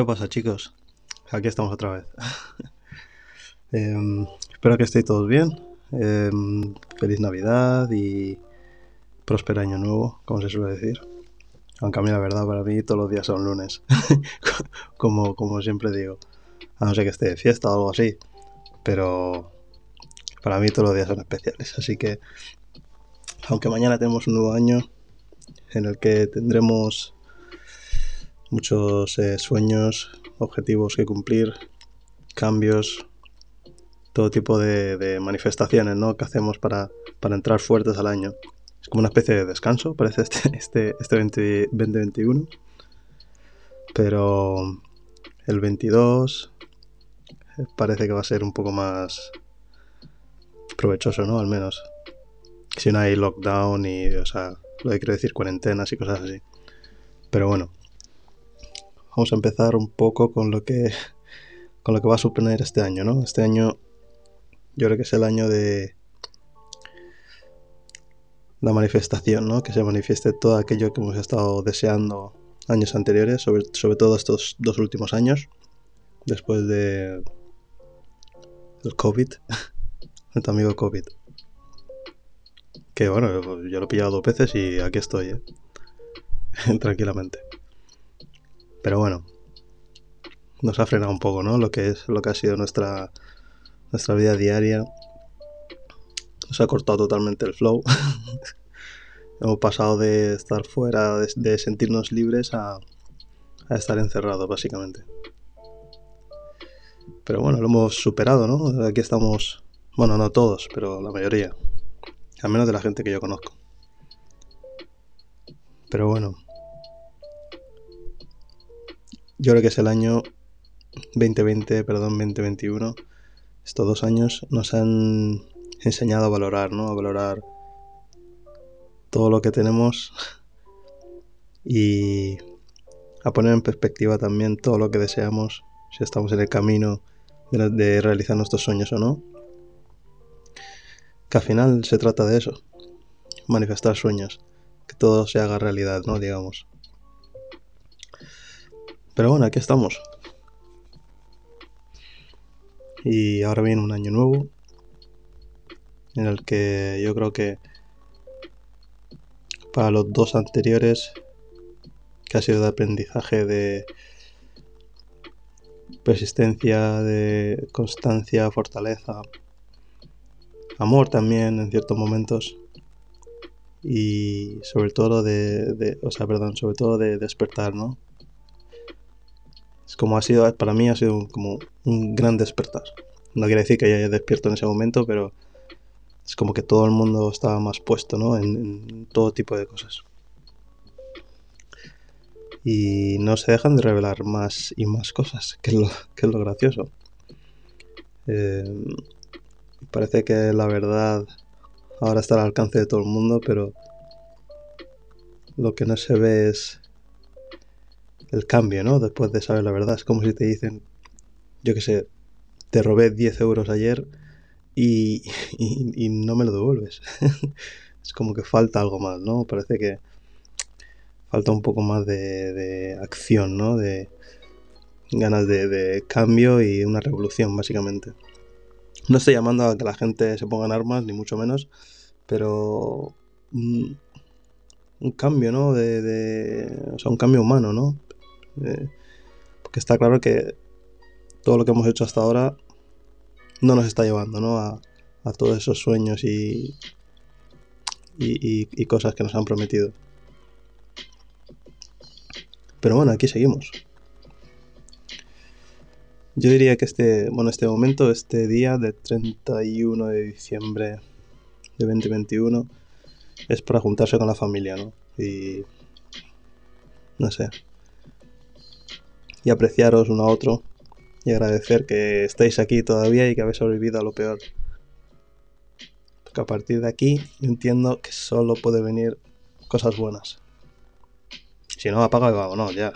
¿Qué pasa chicos? Aquí estamos otra vez. Em, espero que estéis todos bien. Em, feliz Navidad y próspero año nuevo, como se suele decir. Aunque a mí la verdad para mí todos los días son lunes. como, como siempre digo. A no ser que esté de fiesta o algo así. Pero para mí todos los días son especiales. Así que, aunque mañana tenemos un nuevo año en el que tendremos muchos eh, sueños, objetivos que cumplir, cambios, todo tipo de, manifestaciones ¿no? que hacemos para, entrar fuertes al año. Es como una especie de descanso, parece este, este, este 2021. Pero el 22 eh, parece que va a ser un poco más provechoso, ¿no? Al menos. Si no hay lockdown y, o sea, lo que quiero decir, cuarentenas y cosas así. Pero bueno, vamos a empezar un poco con lo que con lo que va a suponer este año, ¿no? Este año yo creo que es el año de la manifestación, ¿no? Que se manifieste todo aquello que hemos estado deseando años anteriores, sobre, sobre todo estos dos últimos años, después de el COVID, el amigo COVID. Que bueno, yo lo he pillado dos veces y aquí estoy, ¿eh? tranquilamente. Pero bueno, nos ha frenado un poco, ¿no? Lo que es lo que ha sido nuestra nuestra vida diaria. Nos ha cortado totalmente el flow. Hemos pasado de estar fuera, de, sentirnos libres a, a estar encerrados, básicamente. Pero bueno, lo hemos superado, ¿no? Aquí estamos, bueno, no todos, pero la mayoría. Al menos de la gente que yo conozco. Pero bueno, yo creo que es el año 2020, perdón, 2021. Estos dos años nos han enseñado a valorar, ¿no? A valorar todo lo que tenemos y a poner en perspectiva también todo lo que deseamos, si estamos en el camino de, realizar nuestros sueños o no. Que al final se trata de eso, manifestar sueños, que todo se haga realidad, ¿no? Digamos. Pero bueno, aquí estamos. Y ahora viene un año nuevo en el que yo creo que para los dos anteriores, que ha sido de aprendizaje, de persistencia, de constancia, fortaleza, amor también en ciertos momentos y sobre todo de, de o sea, perdón, sobre todo de despertar, ¿no? Es como ha sido, para mí ha sido como un gran despertar. No quiere decir que haya despierto en ese momento, pero es como que todo el mundo estaba más puesto, ¿no? En, todo tipo de cosas. Y no se dejan de revelar más y más cosas, que es lo, que es lo gracioso. Eh, parece que la verdad ahora está al alcance de todo el mundo, pero lo que no se ve es el cambio, ¿no? Después de saber la verdad. Es como si te dicen, yo qué sé, te robé 10 euros ayer y, no me lo devuelves. es como que falta algo más, ¿no? Parece que falta un poco más de, acción, ¿no? De ganas de, de, cambio y una revolución, básicamente. No estoy llamando a que la gente se ponga en armas, ni mucho menos, pero un, cambio, ¿no? De, de, o sea, un cambio humano, ¿no? Eh, porque está claro que todo lo que hemos hecho hasta ahora no nos está llevando ¿no? a, todos esos sueños y, y, cosas que nos han prometido. Pero bueno, aquí seguimos. Yo diría que este, bueno, este momento, este día de 31 de diciembre de 2021, es para juntarse con la familia, ¿no? Y no sé, y apreciaros uno a otro y agradecer que estéis aquí todavía y que habéis sobrevivido a lo peor. Porque a partir de aquí entiendo que solo puede venir cosas buenas. Si no, apaga y vámonos, ya.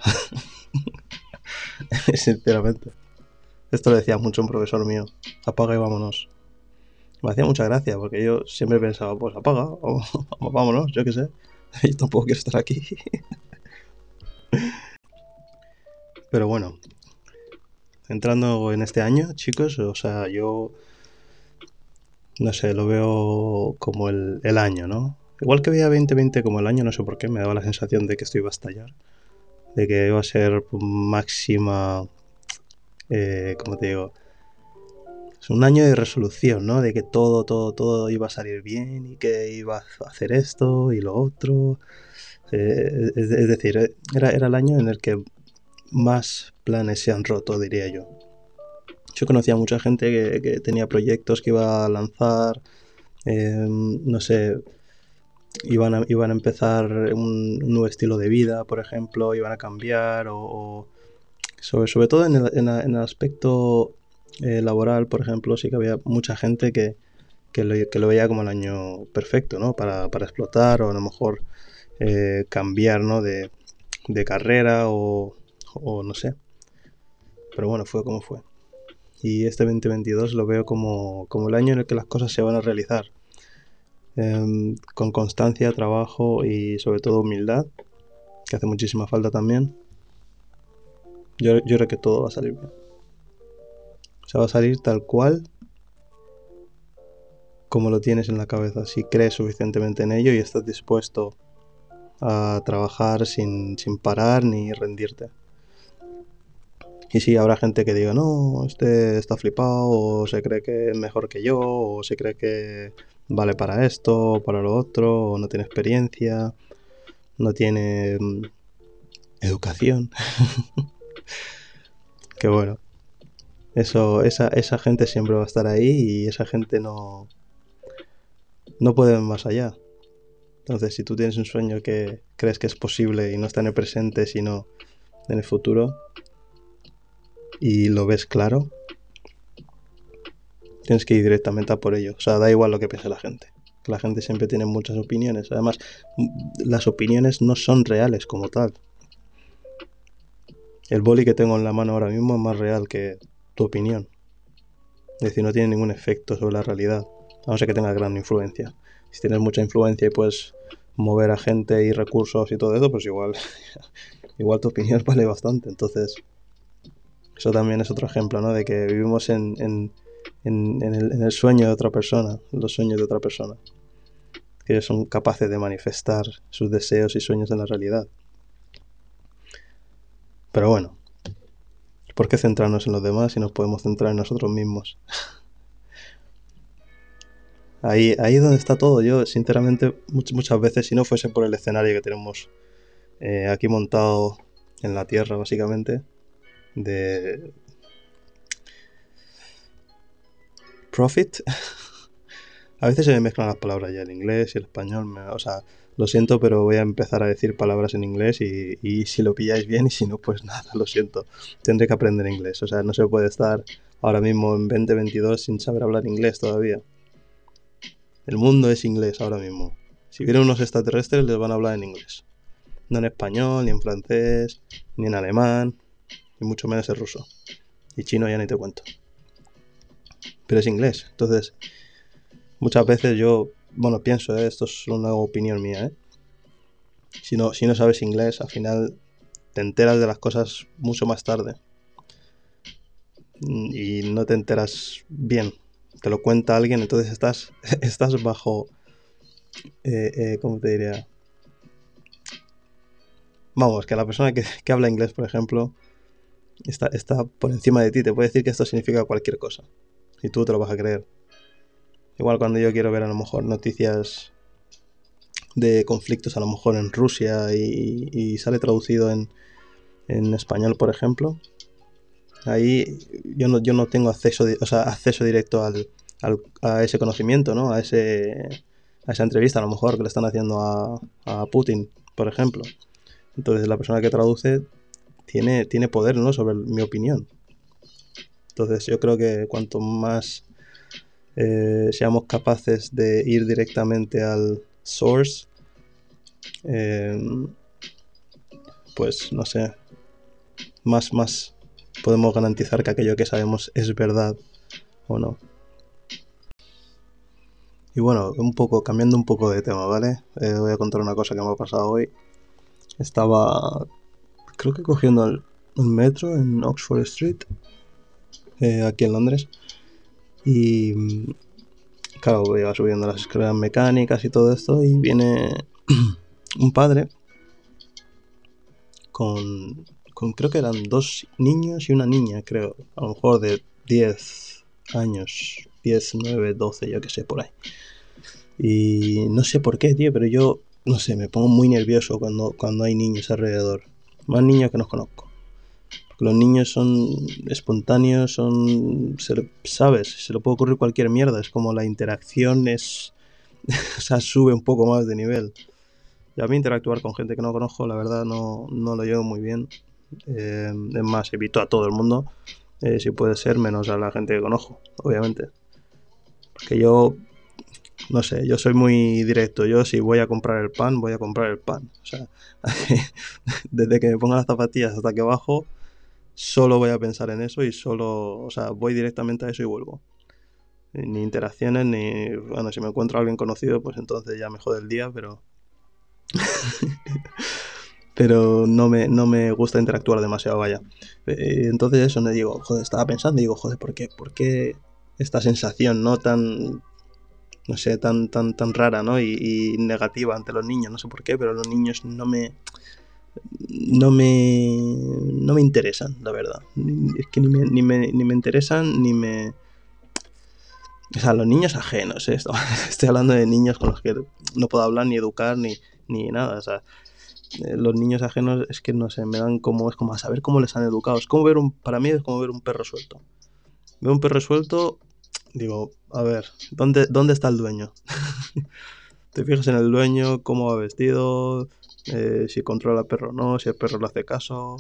Sinceramente. Esto lo decía mucho un profesor mío. Apaga y vámonos. Me hacía mucha gracia porque yo siempre pensaba, pues apaga, vámonos, yo qué sé. Yo tampoco quiero estar aquí. Pero bueno, entrando en este año, chicos, o sea, yo no sé, lo veo como el, el año, ¿no? Igual que veía 2020 como el año, no sé por qué, me daba la sensación de que esto iba a estallar. De que iba a ser máxima. Eh, como te digo? Es un año de resolución, ¿no? De que todo, todo, todo iba a salir bien y que iba a hacer esto y lo otro. Eh, es, es, decir, era, era el año en el que más planes se han roto, diría yo. Yo conocía a mucha gente que, tenía proyectos que iba a lanzar, eh, no sé, iban a, iban a empezar un, nuevo estilo de vida, por ejemplo, iban a cambiar, o, sobre, todo en el, en el aspecto eh, laboral, por ejemplo, sí que había mucha gente que, que, lo, que lo veía como el año perfecto, ¿no? Para, para explotar o a lo mejor eh, cambiar, ¿no? De, de carrera o, o no sé. Pero bueno, fue como fue. Y este 2022 lo veo como, como el año en el que las cosas se van a realizar. Eh, con constancia, trabajo y sobre todo humildad, que hace muchísima falta también. Yo, yo creo que todo va a salir bien. O sea, va a salir tal cual como lo tienes en la cabeza. Si crees suficientemente en ello y estás dispuesto a trabajar sin, sin parar ni rendirte. Y sí, habrá gente que diga, no, este está flipado, o se cree que es mejor que yo, o se cree que vale para esto, o para lo otro, o no tiene experiencia, no tiene mm, educación. que bueno, eso, esa, esa gente siempre va a estar ahí y esa gente no, no puede más allá. Entonces, si tú tienes un sueño que crees que es posible y no está en el presente, sino en el futuro, y lo ves claro, tienes que ir directamente a por ello. O sea, da igual lo que piense la gente. La gente siempre tiene muchas opiniones. Además, las opiniones no son reales como tal. El boli que tengo en la mano ahora mismo es más real que tu opinión. Es decir, no tiene ningún efecto sobre la realidad, a no ser que tenga gran influencia. Si tienes mucha influencia y puedes mover a gente y recursos y todo eso, pues igual, igual tu opinión vale bastante. Entonces, eso también es otro ejemplo, ¿no? De que vivimos en, en, en, el, sueño de otra persona, los sueños de otra persona. Que son capaces de manifestar sus deseos y sueños en la realidad. Pero bueno, ¿por qué centrarnos en los demás si nos podemos centrar en nosotros mismos? ahí, ahí es donde está todo. Yo, sinceramente, muchas veces, si no fuese por el escenario que tenemos eh, aquí montado en la Tierra, básicamente, de profit. a veces se me mezclan las palabras ya, el inglés y el español. Me, o sea, lo siento, pero voy a empezar a decir palabras en inglés y, y, si lo pilláis bien y si no, pues nada, lo siento. Tendré que aprender inglés. O sea, no se puede estar ahora mismo en 2022 sin saber hablar inglés todavía. El mundo es inglés ahora mismo. Si vienen unos extraterrestres les van a hablar en inglés. No en español, ni en francés, ni en alemán, mucho menos en ruso. Y chino ya ni te cuento. Pero es inglés. Entonces, muchas veces yo, bueno, pienso, ¿eh? esto es una opinión mía, ¿eh? Si no, si no sabes inglés, al final te enteras de las cosas mucho más tarde. Y no te enteras bien. Te lo cuenta alguien, entonces estás, estás bajo... Eh, ¿Cómo te diría? Vamos, que la persona que, que habla inglés, por ejemplo, está, está por encima de ti, te puede decir que esto significa cualquier cosa. Y tú te lo vas a creer. Igual cuando yo quiero ver a lo mejor noticias de conflictos a lo mejor en Rusia y, y sale traducido en, en, español, por ejemplo, ahí yo no, yo no tengo acceso, o sea, acceso directo al, al, a ese conocimiento, ¿no? A, ese, a esa entrevista a lo mejor que le están haciendo a, a Putin, por ejemplo. Entonces la persona que traduce tiene, tiene poder ¿no? sobre mi opinión. Entonces yo creo que cuanto más eh, seamos capaces de ir directamente al source, eh, pues no sé, más, más podemos garantizar que aquello que sabemos es verdad o no. Y bueno, un poco, cambiando un poco de tema, ¿vale? Eh, voy a contar una cosa que me ha pasado hoy. Estaba creo que cogiendo el, metro en Oxford Street, eh, aquí en Londres. Y claro, iba subiendo las escaleras mecánicas y todo esto y viene un padre con, con, creo que eran dos niños y una niña, creo, a lo mejor de 10 años, 10, 9, 12, yo que sé, por ahí. Y no sé por qué, tío, pero yo, no sé, me pongo muy nervioso cuando, cuando hay niños alrededor. Más niños que no conozco. Los niños son espontáneos, son, sabes, se le puede ocurrir cualquier mierda. Es como la interacción es, o sea, sube un poco más de nivel. Y a mí interactuar con gente que no conozco, la verdad, no, no lo llevo muy bien. Eh, es más, evito a todo el mundo, eh, si puede ser, menos a la gente que conozco, obviamente. Porque yo, no sé, yo soy muy directo. Yo si voy a comprar el pan, voy a comprar el pan. O sea, desde que me pongo las zapatillas hasta que bajo, solo voy a pensar en eso y solo, o sea, voy directamente a eso y vuelvo. Ni interacciones, ni, bueno, si me encuentro a alguien conocido, pues entonces ya me jode el día, pero pero no me, no me gusta interactuar demasiado, vaya. Eh, entonces eso me digo, joder, estaba pensando y digo, joder, ¿por qué, ¿por qué esta sensación, no tan, no sé, tan, tan, tan rara, ¿no? Y, negativa ante los niños, no sé por qué, pero los niños no me, no me, no me interesan, la verdad. Es que ni me, ni me, ni me interesan, ni me... O sea, los niños ajenos, ¿eh? estoy hablando de niños con los que no puedo hablar ni educar ni, ni nada. O sea, eh, los niños ajenos es que no sé, me dan como, es como a saber cómo les han educado. Es como ver un, para mí es como ver un perro suelto. Veo un perro suelto, digo, a ver, ¿dónde, dónde está el dueño? Te fijas en el dueño, cómo va vestido, eh, si controla al perro o no, si el perro le hace caso,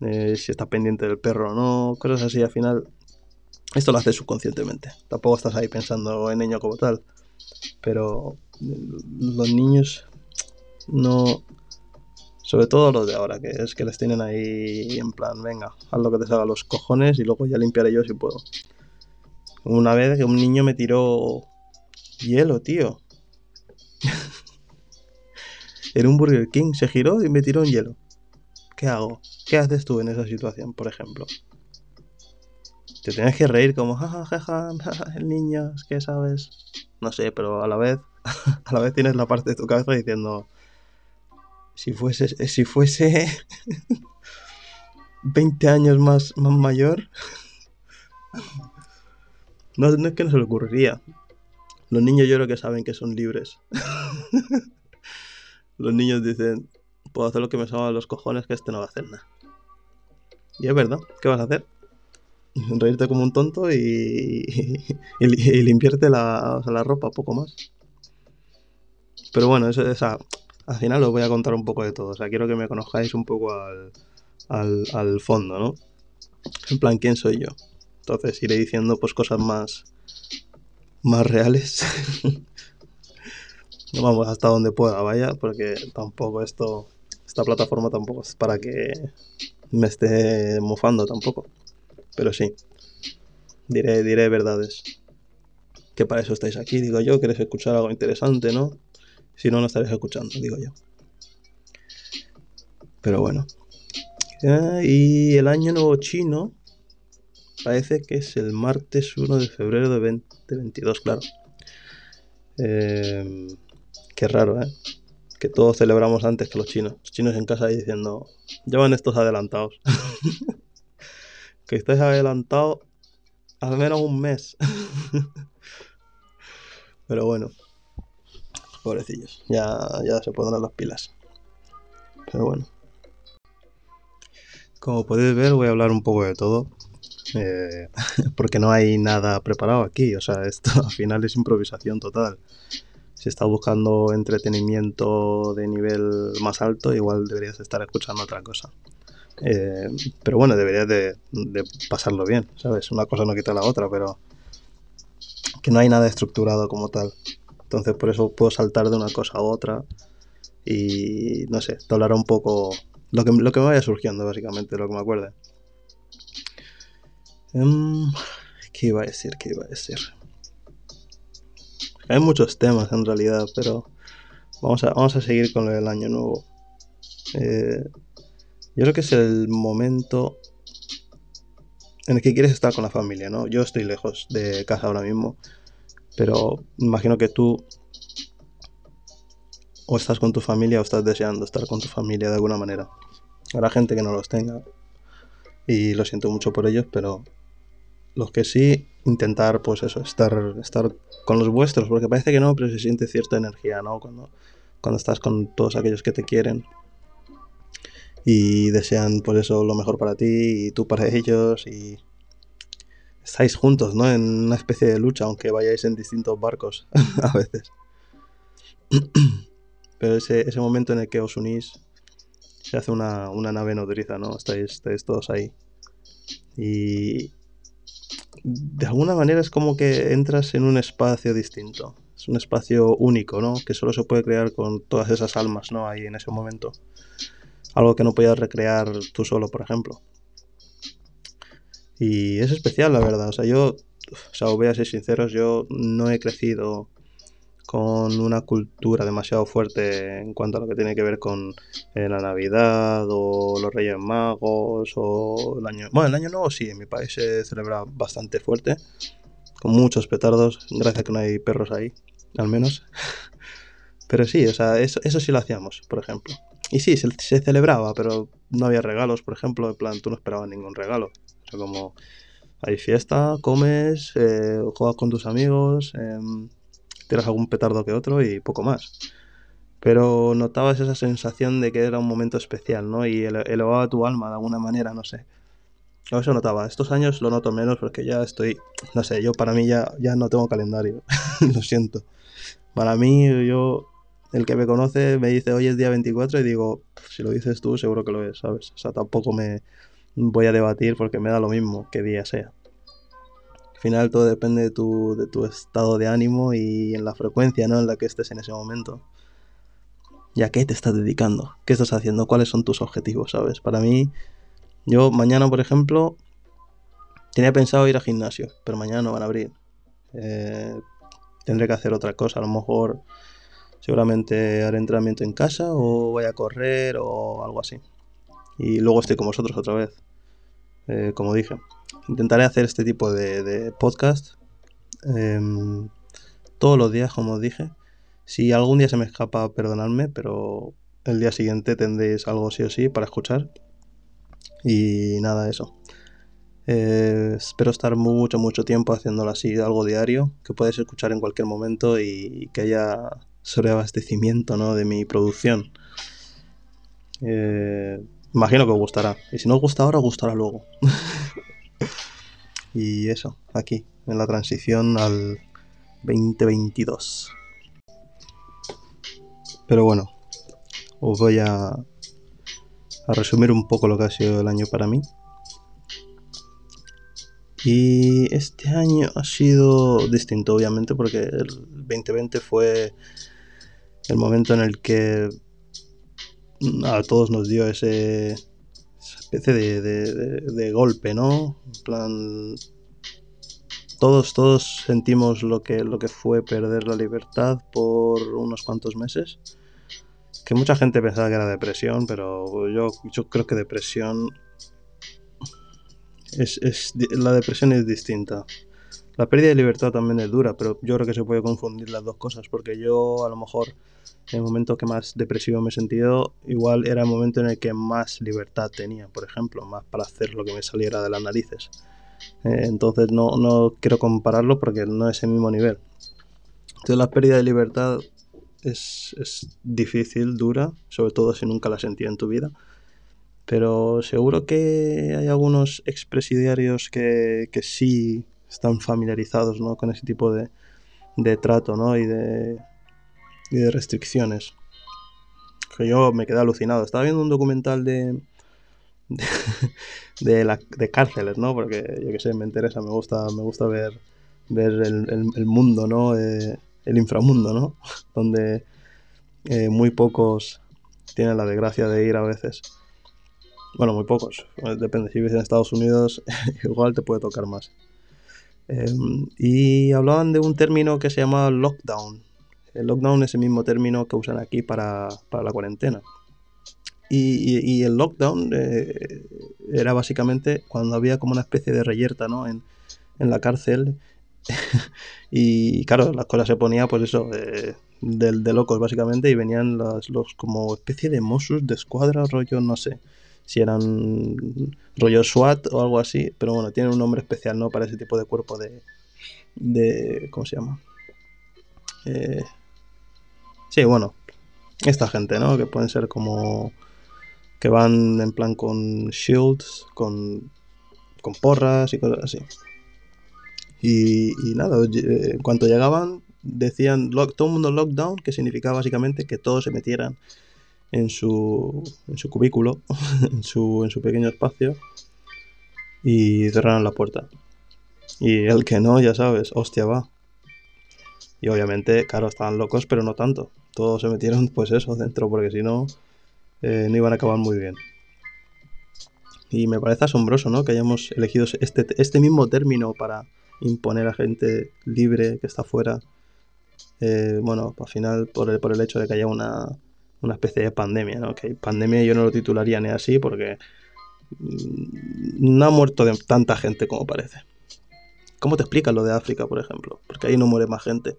eh, si está pendiente del perro o no, cosas así. Al final, esto lo haces subconscientemente. Tampoco estás ahí pensando en ello como tal. Pero los niños no. Sobre todo los de ahora, que es que les tienen ahí en plan, venga, haz lo que te salga los cojones y luego ya limpiaré yo si puedo. Una vez que un niño me tiró hielo, tío. en un Burger King se giró y me tiró un hielo. ¿Qué hago? ¿Qué haces tú en esa situación, por ejemplo? Te tienes que reír como, jajaja, el niño, es que sabes. No sé, pero a la vez, a la vez tienes la parte de tu cabeza diciendo, si fuese, si fuese 20 años más, más mayor, no, es que no se le ocurriría. Los niños yo creo que saben que son libres. Los niños dicen, puedo hacer lo que me salga los cojones, que este no va a hacer nada. Y es verdad, ¿qué vas a hacer? Reírte como un tonto y, y, limpiarte la, la ropa, poco más. Pero bueno, eso, esa, al final os voy a contar un poco de todo. O sea, quiero que me conozcáis un poco al, al, fondo, ¿no? En plan, ¿quién soy yo? Entonces iré diciendo pues cosas más, más reales. vamos hasta donde pueda, vaya, porque tampoco esto, esta plataforma tampoco es para que me esté mofando tampoco. Pero sí, diré, diré verdades. Que para eso estáis aquí, digo yo, queréis escuchar algo interesante, ¿no? Si no, no estaréis escuchando, digo yo. Pero bueno. y el año nuevo chino parece que es el martes 1 de febrero de 2022, claro. Eh, qué raro, ¿eh? Que todos celebramos antes que los chinos. Los chinos en casa diciendo, llevan estos adelantados. que estés adelantado al menos un mes. Pero bueno. Pobrecillos, ya, ya se pondrán las pilas. Pero bueno. Como podéis ver, voy a hablar un poco de todo. Eh, porque no hay nada preparado aquí. O sea, esto al final es improvisación total. Si estás buscando entretenimiento de nivel más alto, igual deberías estar escuchando otra cosa. Eh, pero bueno, deberías de, pasarlo bien, ¿sabes? Una cosa no quita la otra, pero que no hay nada estructurado como tal. Entonces por eso puedo saltar de una cosa a otra y no sé, hablaré un poco lo que, lo que me vaya surgiendo básicamente, lo que me acuerde. Um, ¿Qué iba a decir? ¿Qué iba a decir? Hay muchos temas en realidad, pero vamos a, vamos a seguir con el año nuevo. Eh, Yo creo que es el momento en el que quieres estar con la familia, ¿no? Yo estoy lejos de casa ahora mismo, pero imagino que tú o estás con tu familia o estás deseando estar con tu familia de alguna manera. Habrá gente que no los tenga y lo siento mucho por ellos, pero los que sí, intentar pues eso, estar, estar con los vuestros, porque parece que no, pero se siente cierta energía, ¿no? Cuando, cuando estás con todos aquellos que te quieren y desean por eso lo mejor para ti y tú para ellos y estáis juntos, ¿no? En una especie de lucha, aunque vayáis en distintos barcos a veces. Pero ese, ese momento en el que os unís se hace una, una nave nodriza, ¿no? Estáis, estáis todos ahí. Y de alguna manera es como que entras en un espacio distinto. Es un espacio único, ¿no? Que solo se puede crear con todas esas almas, ¿no? Ahí en ese momento algo que no podías recrear tú solo, por ejemplo. Y es especial, la verdad. O sea, yo, o sea, voy a ser sinceros, yo no he crecido con una cultura demasiado fuerte en cuanto a lo que tiene que ver con eh, la Navidad o los Reyes Magos o el año... Bueno, el año nuevo sí, en mi país se celebra bastante fuerte, con muchos petardos, gracias a que no hay perros ahí, al menos. Pero sí, o sea, eso, eso sí lo hacíamos, por ejemplo. Y sí, se, celebraba, pero no había regalos, por ejemplo, en plan, tú no esperabas ningún regalo. O sea, como hay fiesta, comes, eh, juegas con tus amigos, eh, tiras algún petardo que otro y poco más. Pero notabas esa sensación de que era un momento especial, ¿no? Y elevaba tu alma de alguna manera, no sé. Eso notaba. Estos años lo noto menos porque ya estoy, no sé, yo para mí ya, ya no tengo calendario. lo siento. Para mí, yo el que me conoce me dice hoy es día 24 y digo, si lo dices tú, seguro que lo es, ¿sabes? O sea, tampoco me voy a debatir porque me da lo mismo que día sea. Al final todo depende de tu, de tu estado de ánimo y en la frecuencia ¿no? en la que estés en ese momento. ¿Y a qué te estás dedicando? ¿Qué estás haciendo? ¿Cuáles son tus objetivos? ¿Sabes? Para mí, yo mañana, por ejemplo, tenía pensado ir al gimnasio, pero mañana no van a abrir. Eh, tendré que hacer otra cosa, a lo mejor seguramente haré entrenamiento en casa o voy a correr o algo así. Y luego estoy con vosotros otra vez, eh, como dije. Intentaré hacer este tipo de, podcast em, todos los días, como dije. Si algún día se me escapa, perdonadme, pero el día siguiente tendréis algo sí o sí para escuchar. Y nada, eso. Eh, espero estar mucho, mucho tiempo haciéndolo así, algo diario, que puedes escuchar en cualquier momento y que haya sobreabastecimiento ¿no? de mi producción. Eh, imagino que os gustará. Y si no os gusta ahora, os gustará luego. y eso, aquí, en la transición al 2022. Pero bueno, os voy a, a resumir un poco lo que ha sido el año para mí. Y este año ha sido distinto, obviamente, porque el 2020 fue el momento en el que a todos nos dio ese especie de, golpe, ¿no? En plan, todos, todos sentimos lo que, lo que fue perder la libertad por unos cuantos meses. Que mucha gente pensaba que era depresión, pero yo, yo creo que depresión es, es, la depresión es distinta. La pérdida de libertad también es dura, pero yo creo que se puede confundir las dos cosas, porque yo a lo mejor en el momento que más depresivo me he sentido, igual era el momento en el que más libertad tenía, por ejemplo, más para hacer lo que me saliera de las narices. Eh, entonces no, no quiero compararlo porque no es el mismo nivel. Entonces la pérdida de libertad es, es difícil, dura, sobre todo si nunca la sentí en tu vida. Pero seguro que hay algunos expresidiarios que, que sí están familiarizados ¿no? con ese tipo de, de trato ¿no? y, de, y de restricciones. Que yo me quedé alucinado. Estaba viendo un documental de, de, la, de cárceles, ¿no? Porque yo que sé, me interesa, me gusta, me gusta ver, ver el, el, mundo, ¿no? Eh, el inframundo, ¿no? Donde eh, muy pocos tienen la desgracia de ir a veces. Bueno, muy pocos. Depende, si vives en Estados Unidos, igual te puede tocar más. Em, y hablaban de un término que se llama lockdown. El lockdown es el mismo término que usan aquí para, para la cuarentena. Y, el lockdown eh, era básicamente cuando había como una especie de reyerta, ¿no? En, en la cárcel. y claro, las cosas se ponía, pues eso, de, de, locos básicamente, y venían los, los como especie de Mossos de escuadra, rollo, no sé si eran rollo SWAT o algo así, pero bueno, tienen un nombre especial, ¿no? Para ese tipo de cuerpo de... de ¿Cómo se llama? Eh, sí, bueno, esta gente, ¿no? Que pueden ser como... que van en plan con shields, con, con porras y cosas así. Y, nada, en cuanto llegaban, decían todo el mundo lockdown, que significaba básicamente que todos se metieran en su, en su cubículo, en su, en su pequeño espacio, y cerraron la puerta. Y el que no, ya sabes, hostia va. Y obviamente, claro, estaban locos, pero no tanto. Todos se metieron, pues eso, dentro, porque si no, eh, no iban a acabar muy bien. Y me parece asombroso, ¿no? Que hayamos elegido este, este mismo término para imponer a gente libre que está fuera. Eh, bueno, al final, por el, por el hecho de que haya una, una especie de pandemia, ¿no? Que pandemia yo no lo titularía ni así porque mm, no ha muerto tanta gente como parece. ¿Cómo te explicas lo de África, por ejemplo? Porque ahí no muere más gente.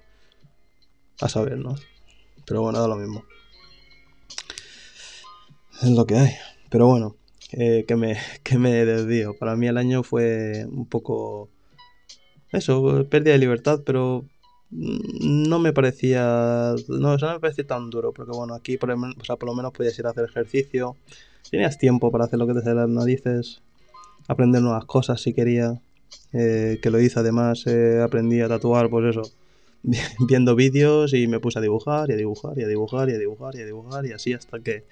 A saber, ¿no? Pero bueno, da lo mismo. Es lo que hay. Pero bueno, eh, que, me, que me desvío. Para mí el año fue un poco... Eso, pérdida de libertad, pero no me parecía no, me parecía tan duro porque bueno aquí por, o sea, por lo menos podías ir a hacer ejercicio tenías tiempo para hacer lo que te sale las narices aprender nuevas cosas si quería eh, que lo hice además eh, aprendí a tatuar pues eso viendo vídeos y me puse a dibujar y a dibujar y a dibujar y a dibujar y a dibujar y así hasta que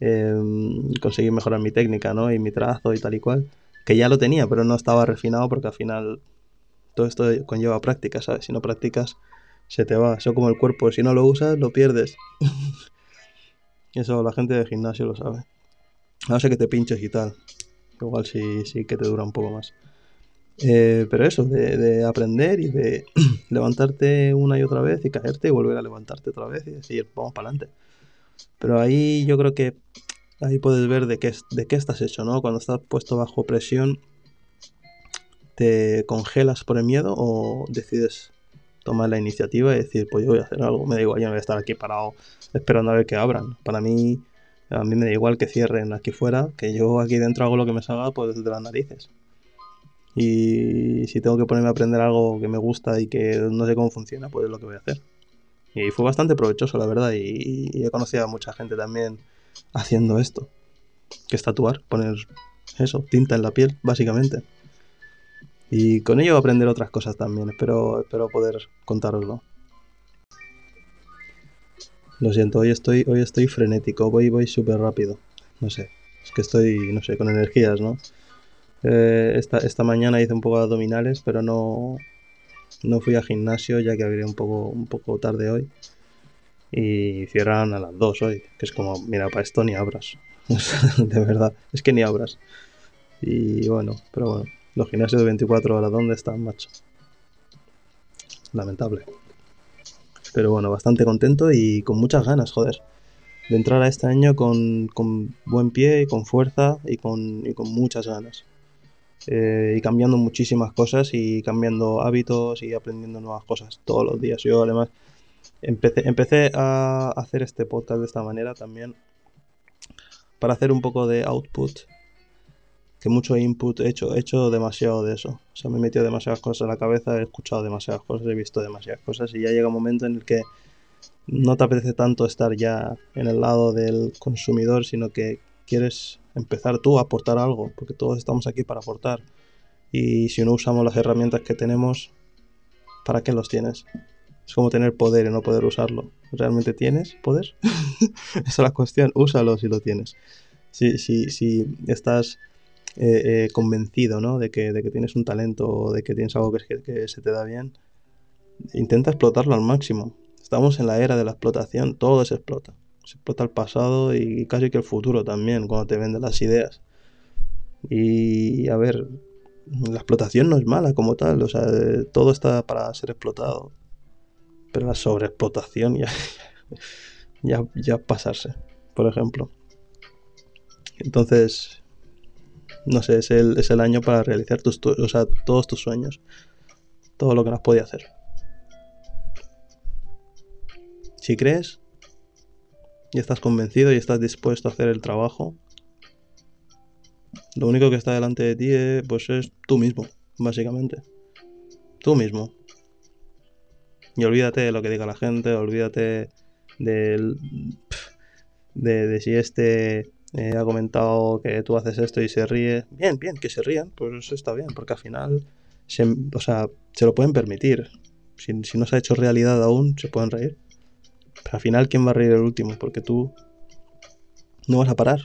em, conseguí mejorar mi técnica ¿no? y mi trazo y tal y cual que ya lo tenía pero no estaba refinado porque al final todo esto conlleva práctica, ¿sabes? Si no practicas, se te va. Eso como el cuerpo, si no lo usas, lo pierdes. Eso la gente de gimnasio lo sabe. No sé que te pinches y tal. Igual sí, sí que te dura un poco más. Eh, pero eso, de, aprender y de levantarte una y otra vez y caerte y volver a levantarte otra vez y decir, vamos para adelante. Pero ahí yo creo que ahí puedes ver de qué, de qué estás hecho, ¿no? Cuando estás puesto bajo presión ¿Te congelas por el miedo o decides tomar la iniciativa y decir, pues yo voy a hacer algo? Me da igual, yo no voy a estar aquí parado esperando a ver que abran. Para mí, a mí me da igual que cierren aquí fuera, que yo aquí dentro hago lo que me salga pues desde las narices. Y si tengo que ponerme a aprender algo que me gusta y que no sé cómo funciona, pues es lo que voy a hacer. Y fue bastante provechoso, la verdad, y, he conocido a mucha gente también haciendo esto. Que es tatuar, poner eso, tinta en la piel, básicamente. Y con ello aprender otras cosas también. Espero, espero poder contároslo. Lo siento, hoy estoy, hoy estoy frenético, voy, voy súper rápido. No sé, es que estoy, no sé, con energías, ¿no? Eh, esta, esta mañana hice un poco de abdominales, pero no, no fui al gimnasio ya que abrí un poco, un poco tarde hoy. Y cierran a las 2 hoy, que es como, mira, para esto ni abras. de verdad, es que ni abras. Y bueno, pero bueno. Los gimnasios de 24 horas, ¿dónde están, macho? Lamentable. Pero bueno, bastante contento y con muchas ganas, joder. De entrar a este año con, buen pie y con fuerza y con, con muchas ganas. Eh, y cambiando muchísimas cosas y cambiando hábitos y aprendiendo nuevas cosas todos los días. Yo además empecé, empecé a hacer este podcast de esta manera también para hacer un poco de output que mucho input he hecho, he hecho demasiado de eso. O sea, me he metido demasiadas cosas en la cabeza, he escuchado demasiadas cosas, he visto demasiadas cosas y ya llega un momento en el que no te apetece tanto estar ya en el lado del consumidor, sino que quieres empezar tú a aportar algo, porque todos estamos aquí para aportar. Y si no usamos las herramientas que tenemos, ¿para qué los tienes? Es como tener poder y no poder usarlo. ¿Realmente tienes poder? Esa es la cuestión, úsalo si lo tienes. Si, si, si estás eh, eh, convencido ¿no? de, que, de que tienes un talento o de que tienes algo que, se te da bien, intenta explotarlo al máximo. Estamos en la era de la explotación, todo se explota. Se explota el pasado y casi que el futuro también, cuando te venden las ideas. Y a ver, la explotación no es mala como tal, o sea, todo está para ser explotado. Pero la sobreexplotación ya, ya, ya pasarse, por ejemplo. Entonces, no sé, es el, es el año para realizar tus, o sea, todos tus sueños. Todo lo que nos podía hacer. Si crees y estás convencido y estás dispuesto a hacer el trabajo, lo único que está delante de ti es, pues es tú mismo, básicamente. Tú mismo. Y olvídate de lo que diga la gente, olvídate de, de si este eh, ha comentado que tú haces esto y se ríe. Bien, bien, que se rían, pues eso está bien, porque al final, se, o sea, se lo pueden permitir. Si, si no se ha hecho realidad aún, se pueden reír. Pero al final, ¿quién va a reír el último? Porque tú no vas a parar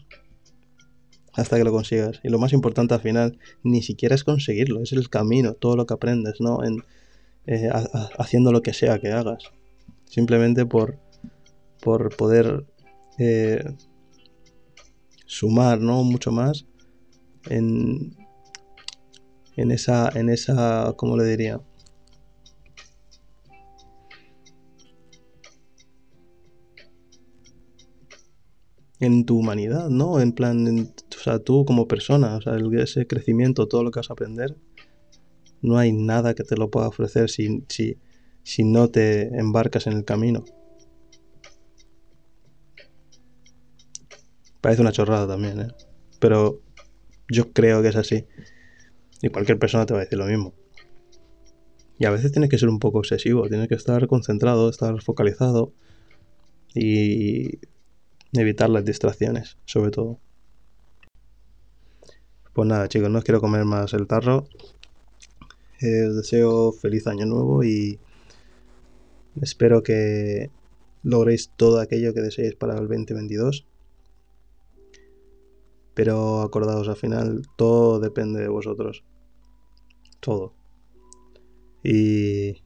hasta que lo consigas. Y lo más importante al final, ni siquiera es conseguirlo, es el camino, todo lo que aprendes, ¿no? En, eh, haciendo lo que sea que hagas. Simplemente por, por poder eh, sumar, ¿no? Mucho más en, en esa, en esa, ¿cómo le diría? en tu humanidad, ¿no? En plan, o sea, tú como persona, o sea, ese crecimiento, todo lo que vas a aprender, no hay nada que te lo pueda ofrecer si, si, si no te embarcas en el camino. Parece una chorrada también, ¿eh? Pero yo creo que es así. Y cualquier persona te va a decir lo mismo. Y a veces tienes que ser un poco obsesivo, tienes que estar concentrado, estar focalizado y evitar las distracciones, sobre todo. Pues nada, chicos, no os quiero comer más el tarro. Eh, os deseo feliz año nuevo y espero que logréis todo aquello que deseéis para el 2022. Pero acordaos, al final todo depende de vosotros. Todo. Y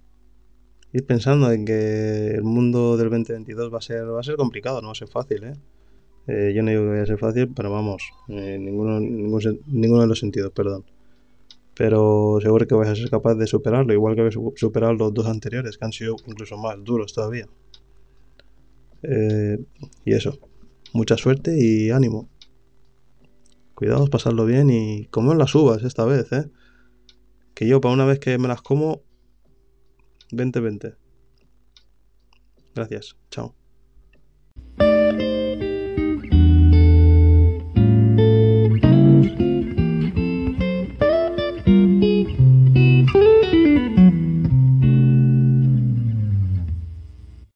ir pensando en que el mundo del 2022 va a ser, va a ser complicado, no va a ser fácil, ¿eh? eh yo no digo que vaya a ser fácil, pero vamos, en ninguno, ninguno de los sentidos, perdón. Pero seguro que vais a ser capaz de superarlo, igual que habéis superado los dos anteriores, que han sido incluso más duros todavía. Eh, y eso, mucha suerte y ánimo. Cuidaos, pasarlo bien y comer las uvas esta vez, ¿eh? Que yo, para una vez que me las como, 20-20. Gracias, chao.